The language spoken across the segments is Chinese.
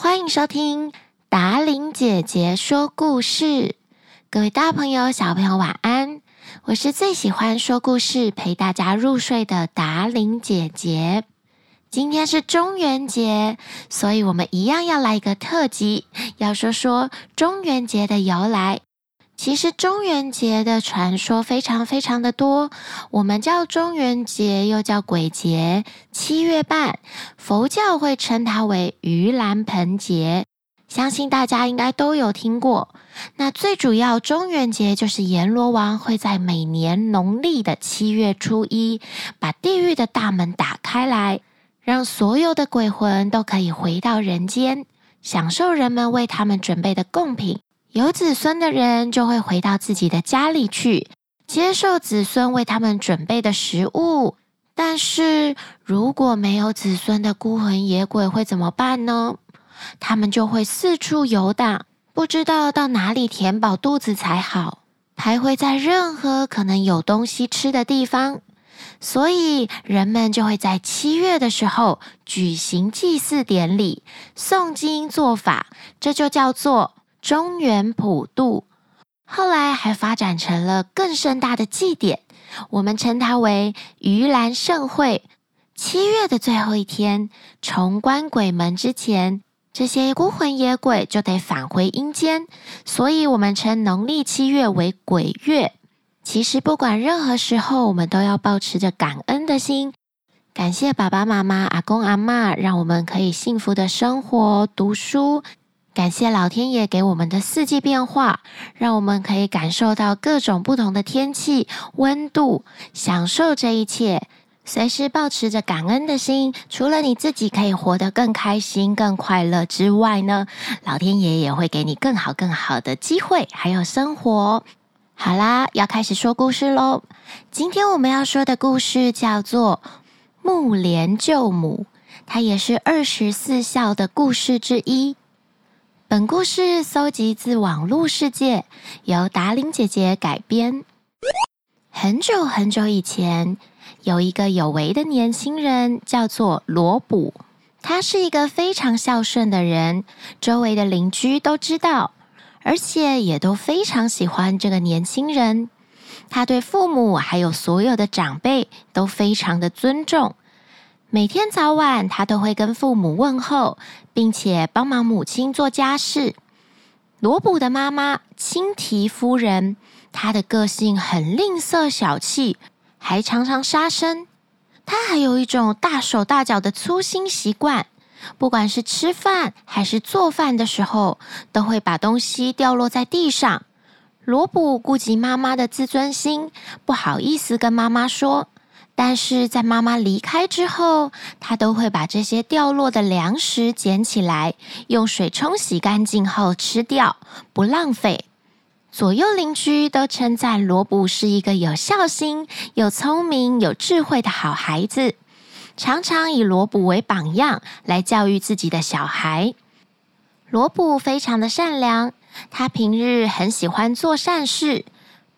欢迎收听达琳姐姐说故事。各位大朋友、小朋友，晚安！我是最喜欢说故事、陪大家入睡的达琳姐姐。今天是中元节，所以我们一样要来一个特辑，要说说中元节的由来。其实中元节的传说非常非常的多，我们叫中元节，又叫鬼节。七月半，佛教会称它为盂兰盆节，相信大家应该都有听过。那最主要，中元节就是阎罗王会在每年农历的七月初一，把地狱的大门打开来，让所有的鬼魂都可以回到人间，享受人们为他们准备的贡品。有子孙的人就会回到自己的家里去，接受子孙为他们准备的食物。但是如果没有子孙的孤魂野鬼会怎么办呢？他们就会四处游荡，不知道到哪里填饱肚子才好，徘徊在任何可能有东西吃的地方。所以人们就会在七月的时候举行祭祀典礼、诵经做法，这就叫做。中原普渡，后来还发展成了更盛大的祭典，我们称它为盂兰盛会。七月的最后一天，重关鬼门之前，这些孤魂野鬼就得返回阴间，所以我们称农历七月为鬼月。其实不管任何时候，我们都要保持着感恩的心，感谢爸爸妈妈、阿公阿嬷，让我们可以幸福的生活、读书。感谢老天爷给我们的四季变化，让我们可以感受到各种不同的天气、温度，享受这一切。随时保持着感恩的心，除了你自己可以活得更开心、更快乐之外呢，老天爷也会给你更好、更好的机会，还有生活。好啦，要开始说故事喽。今天我们要说的故事叫做《木莲救母》，它也是二十四孝的故事之一。本故事搜集自网络世界，由达伶姐姐改编。很久很久以前，有一个有为的年轻人，叫做罗卜。他是一个非常孝顺的人，周围的邻居都知道，而且也都非常喜欢这个年轻人。他对父母还有所有的长辈都非常的尊重。每天早晚，他都会跟父母问候，并且帮忙母亲做家事。罗卜的妈妈青提夫人，她的个性很吝啬小气，还常常杀生。她还有一种大手大脚的粗心习惯，不管是吃饭还是做饭的时候，都会把东西掉落在地上。罗卜顾及妈妈的自尊心，不好意思跟妈妈说。但是在妈妈离开之后，他都会把这些掉落的粮食捡起来，用水冲洗干净后吃掉，不浪费。左右邻居都称赞罗卜是一个有孝心、又聪明、有智慧的好孩子，常常以罗卜为榜样来教育自己的小孩。罗卜非常的善良，他平日很喜欢做善事、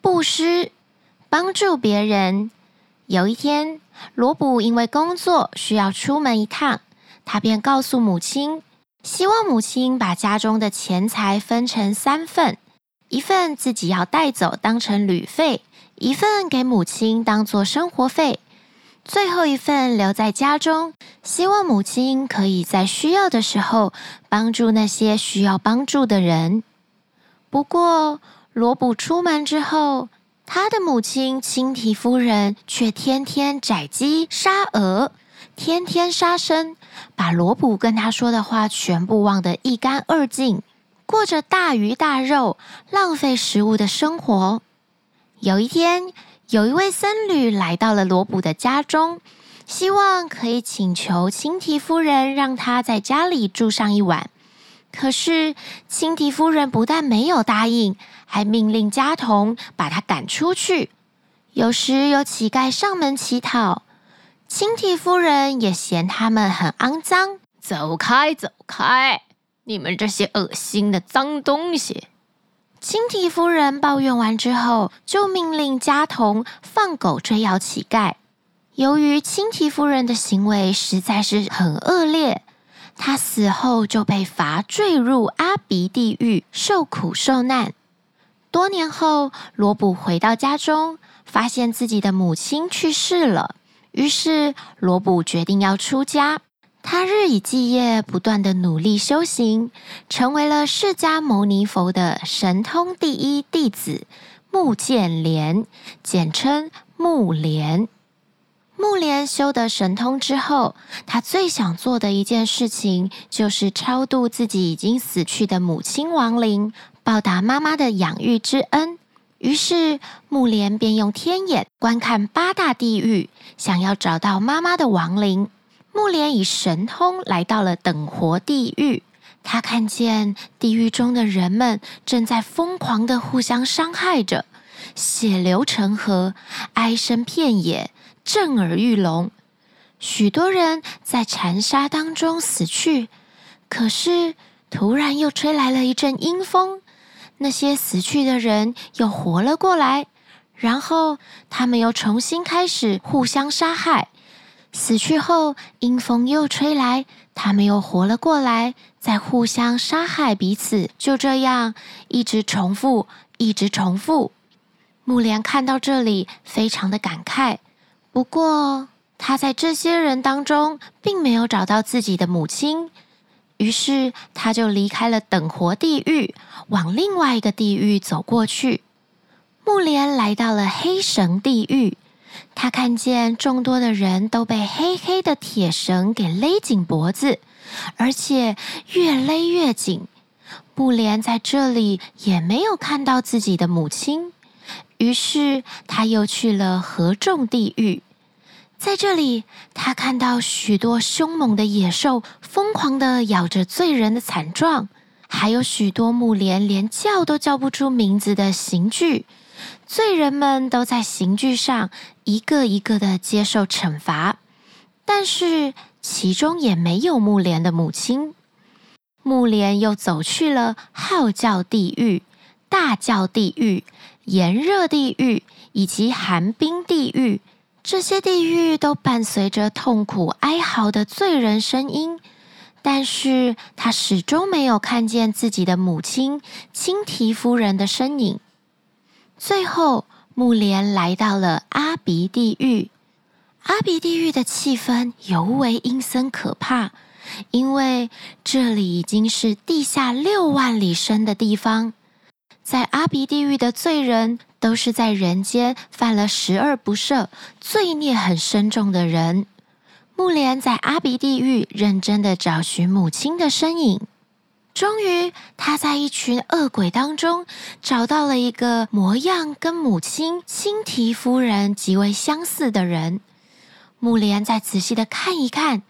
布施、帮助别人。有一天，罗卜因为工作需要出门一趟，他便告诉母亲，希望母亲把家中的钱财分成三份，一份自己要带走当成旅费，一份给母亲当做生活费，最后一份留在家中，希望母亲可以在需要的时候帮助那些需要帮助的人。不过，罗卜出门之后，他的母亲青提夫人却天天宰鸡杀鹅，天天杀生，把罗卜跟他说的话全部忘得一干二净，过着大鱼大肉、浪费食物的生活。有一天，有一位僧侣来到了罗卜的家中，希望可以请求青提夫人让他在家里住上一晚。可是青提夫人不但没有答应，还命令家童把他赶出去。有时有乞丐上门乞讨，青提夫人也嫌他们很肮脏，走开，走开！你们这些恶心的脏东西！青提夫人抱怨完之后，就命令家童放狗追咬乞丐。由于青提夫人的行为实在是很恶劣。她死后就被罚坠入阿鼻地狱，受苦受难。多年后，罗卜回到家中，发现自己的母亲去世了。于是，罗卜决定要出家。他日以继夜，不断的努力修行，成为了释迦牟尼佛的神通第一弟子目犍连，简称目连。目连修得神通之后，他最想做的一件事情就是超度自己已经死去的母亲亡灵，报答妈妈的养育之恩。于是，木莲便用天眼观看八大地狱，想要找到妈妈的亡灵。木莲以神通来到了等活地狱，他看见地狱中的人们正在疯狂的互相伤害着，血流成河，哀声遍野。震耳欲聋，许多人在残杀当中死去。可是，突然又吹来了一阵阴风，那些死去的人又活了过来，然后他们又重新开始互相杀害。死去后，阴风又吹来，他们又活了过来，再互相杀害彼此。就这样，一直重复，一直重复。目连看到这里，非常的感慨。不过，他在这些人当中并没有找到自己的母亲，于是他就离开了等活地狱，往另外一个地狱走过去。目连来到了黑绳地狱，他看见众多的人都被黑黑的铁绳给勒紧脖子，而且越勒越紧。目连在这里也没有看到自己的母亲。于是他又去了合众地狱，在这里，他看到许多凶猛的野兽疯狂地咬着罪人的惨状，还有许多目连连叫都叫不出名字的刑具，罪人们都在刑具上一个一个地接受惩罚，但是其中也没有目连的母亲。目连又走去了号叫地狱、大叫地狱。炎热地狱以及寒冰地狱，这些地狱都伴随着痛苦哀嚎的罪人声音，但是他始终没有看见自己的母亲青提夫人的身影。最后，木莲来到了阿鼻地狱。阿鼻地狱的气氛尤为阴森可怕，因为这里已经是地下六万里深的地方。在阿鼻地狱的罪人，都是在人间犯了十恶不赦、罪孽很深重的人。目连在阿鼻地狱认真的找寻母亲的身影，终于他在一群恶鬼当中找到了一个模样跟母亲青提夫人极为相似的人。目连再仔细的看一看，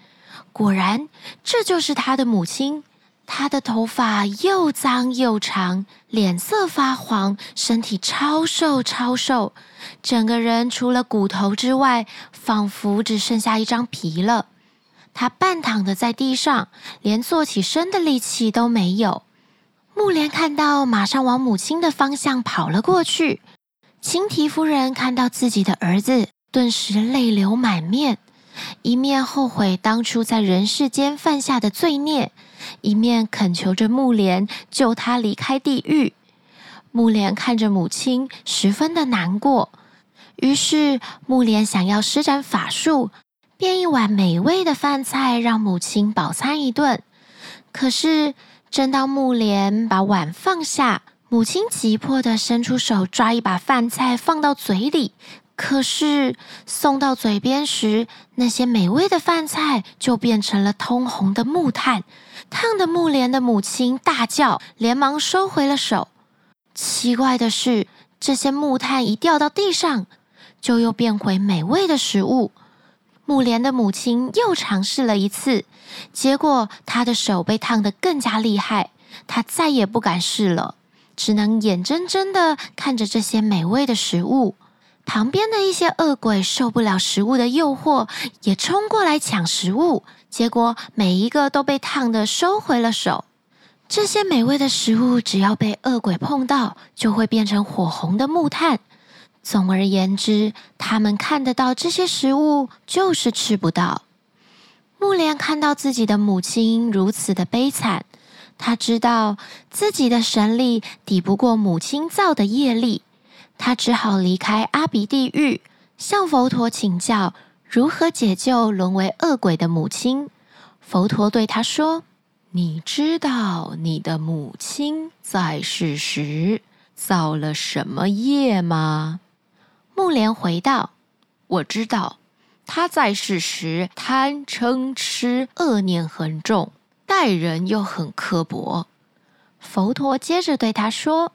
果然这就是他的母亲。他的头发又脏又长，脸色发黄，身体超瘦超瘦，整个人除了骨头之外，仿佛只剩下一张皮了。他半躺的在地上，连坐起身的力气都没有。目连看到，马上往母亲的方向跑了过去。青提夫人看到自己的儿子，顿时泪流满面。一面后悔当初在人世间犯下的罪孽，一面恳求着木莲救他离开地狱。木莲看着母亲，十分的难过。于是木莲想要施展法术，变一碗美味的饭菜让母亲饱餐一顿。可是正当木莲把碗放下，母亲急迫地伸出手抓一把饭菜放到嘴里。可是送到嘴边时，那些美味的饭菜就变成了通红的木炭，烫的木莲的母亲大叫，连忙收回了手。奇怪的是，这些木炭一掉到地上，就又变回美味的食物。木莲的母亲又尝试了一次，结果她的手被烫得更加厉害，她再也不敢试了，只能眼睁睁的看着这些美味的食物。旁边的一些恶鬼受不了食物的诱惑，也冲过来抢食物，结果每一个都被烫得收回了手。这些美味的食物，只要被恶鬼碰到，就会变成火红的木炭。总而言之，他们看得到这些食物，就是吃不到。木莲看到自己的母亲如此的悲惨，他知道自己的神力抵不过母亲造的业力，他只好离开阿鼻地狱，向佛陀请教如何解救沦为恶鬼的母亲。佛陀对他说：“你知道你的母亲在世时造了什么业吗？”木莲回道：“我知道。”他在世时贪嗔痴恶念很重，待人又很刻薄。佛陀接着对他说：“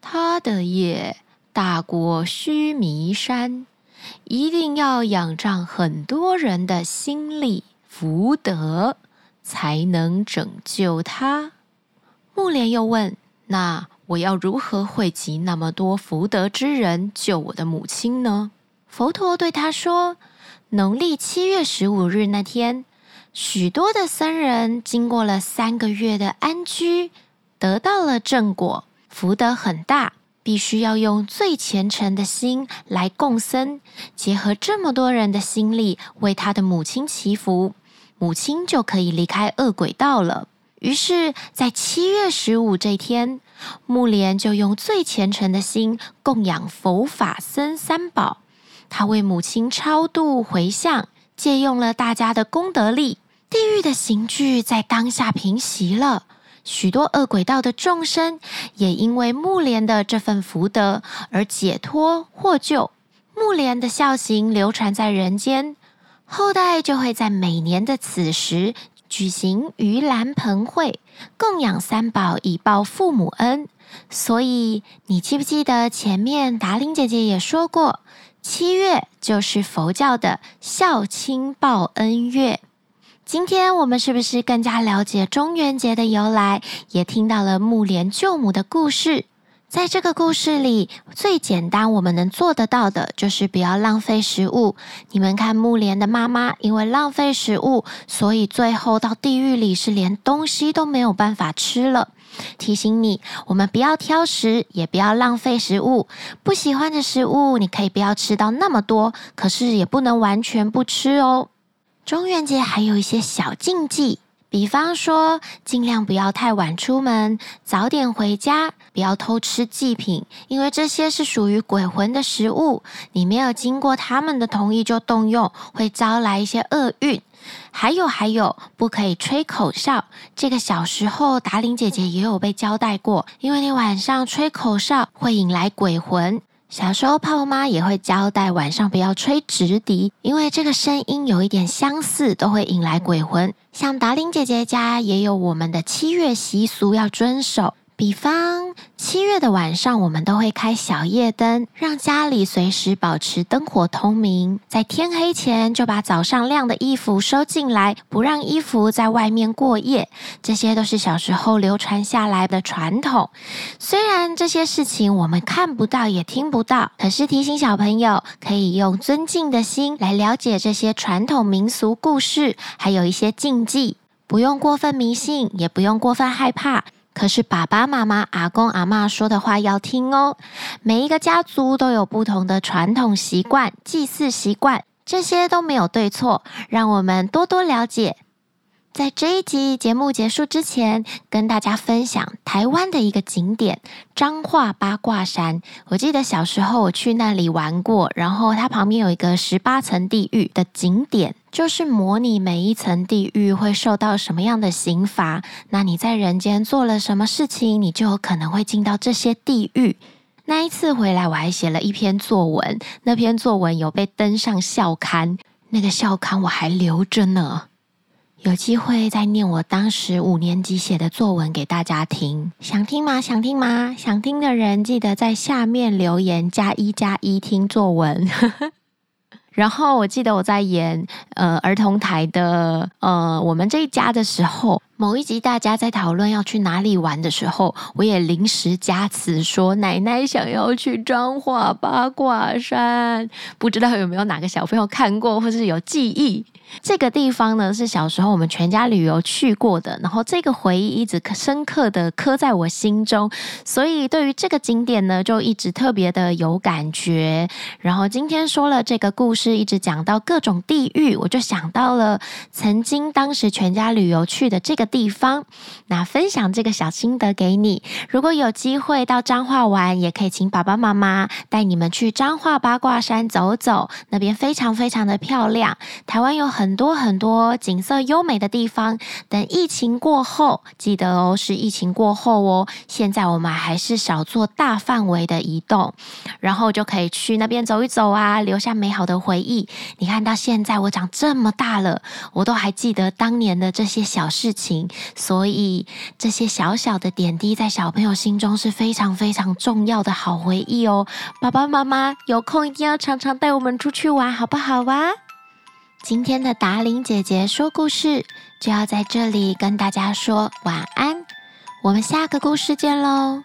他的业大过须弥山，一定要仰仗很多人的心力福德，才能拯救他。”木莲又问：“那我要如何汇集那么多福德之人救我的母亲呢？”佛陀对他说。农历七月十五日那天，许多的僧人经过了三个月的安居，得到了正果，福德很大，必须要用最虔诚的心来供僧，结合这么多人的心力为他的母亲祈福，母亲就可以离开恶鬼道了。于是，在七月十五这天，木莲就用最虔诚的心供养佛法僧三宝。他为母亲超度回向，借用了大家的功德力，地狱的刑具在当下平息了。许多恶鬼道的众生也因为木莲的这份福德而解脱获救。木莲的孝行流传在人间，后代就会在每年的此时举行盂兰盆会，供养三宝以报父母恩。所以，你记不记得前面达伶姐姐也说过？七月就是佛教的孝亲报恩月。今天我们是不是更加了解中元节的由来，也听到了木莲救母的故事？在这个故事里，最简单我们能做得到的就是不要浪费食物。你们看，木莲的妈妈因为浪费食物，所以最后到地狱里是连东西都没有办法吃了。提醒你，我们不要挑食，也不要浪费食物。不喜欢的食物，你可以不要吃到那么多，可是也不能完全不吃哦。中元节还有一些小禁忌，比方说，尽量不要太晚出门，早点回家，不要偷吃祭品，因为这些是属于鬼魂的食物，你没有经过他们的同意就动用，会招来一些厄运。还有还有，不可以吹口哨。这个小时候达玲姐姐也有被交代过，因为你晚上吹口哨会引来鬼魂。小时候泡妈也会交代晚上不要吹直笛，因为这个声音有一点相似，都会引来鬼魂。像达玲姐姐家也有我们的七月习俗要遵守。比方七月的晚上，我们都会开小夜灯，让家里随时保持灯火通明。在天黑前就把早上晾的衣服收进来，不让衣服在外面过夜。这些都是小时候流传下来的传统。虽然这些事情我们看不到也听不到，可是提醒小朋友可以用尊敬的心来了解这些传统民俗故事，还有一些禁忌，不用过分迷信，也不用过分害怕。可是爸爸妈妈、阿公阿嬷说的话要听哦。每一个家族都有不同的传统习惯、祭祀习惯，这些都没有对错，让我们多多了解。在这一集节目结束之前，跟大家分享台湾的一个景点——彰化八卦山。我记得小时候我去那里玩过，然后它旁边有一个十八层地狱的景点，就是模拟每一层地狱会受到什么样的刑罚。那你在人间做了什么事情，你就有可能会进到这些地狱。那一次回来，我还写了一篇作文，那篇作文有被登上校刊，那个校刊我还留着呢。有机会再念我当时五年级写的作文给大家听，想听吗？想听吗？想听的人记得在下面留言加一加一听作文。然后我记得我在演呃儿童台的呃我们这一家的时候，某一集大家在讨论要去哪里玩的时候，我也临时加词说奶奶想要去彰化八卦山，不知道有没有哪个小朋友看过或是有记忆？这个地方呢，是小时候我们全家旅游去过的，然后这个回忆一直深刻的刻在我心中，所以对于这个景点呢，就一直特别的有感觉。然后今天说了这个故事，一直讲到各种地域，我就想到了曾经当时全家旅游去的这个地方。那分享这个小心得给你，如果有机会到彰化玩，也可以请爸爸妈妈带你们去彰化八卦山走走，那边非常非常的漂亮。台湾有很多很多景色优美的地方，等疫情过后，记得哦，是疫情过后哦。现在我们还是少做大范围的移动，然后就可以去那边走一走啊，留下美好的回忆。你看到现在我长这么大了，我都还记得当年的这些小事情，所以这些小小的点滴在小朋友心中是非常非常重要的好回忆哦。爸爸妈妈有空一定要常常带我们出去玩，好不好啊？今天的达玲姐姐说故事就要在这里跟大家说晚安，我们下个故事见喽。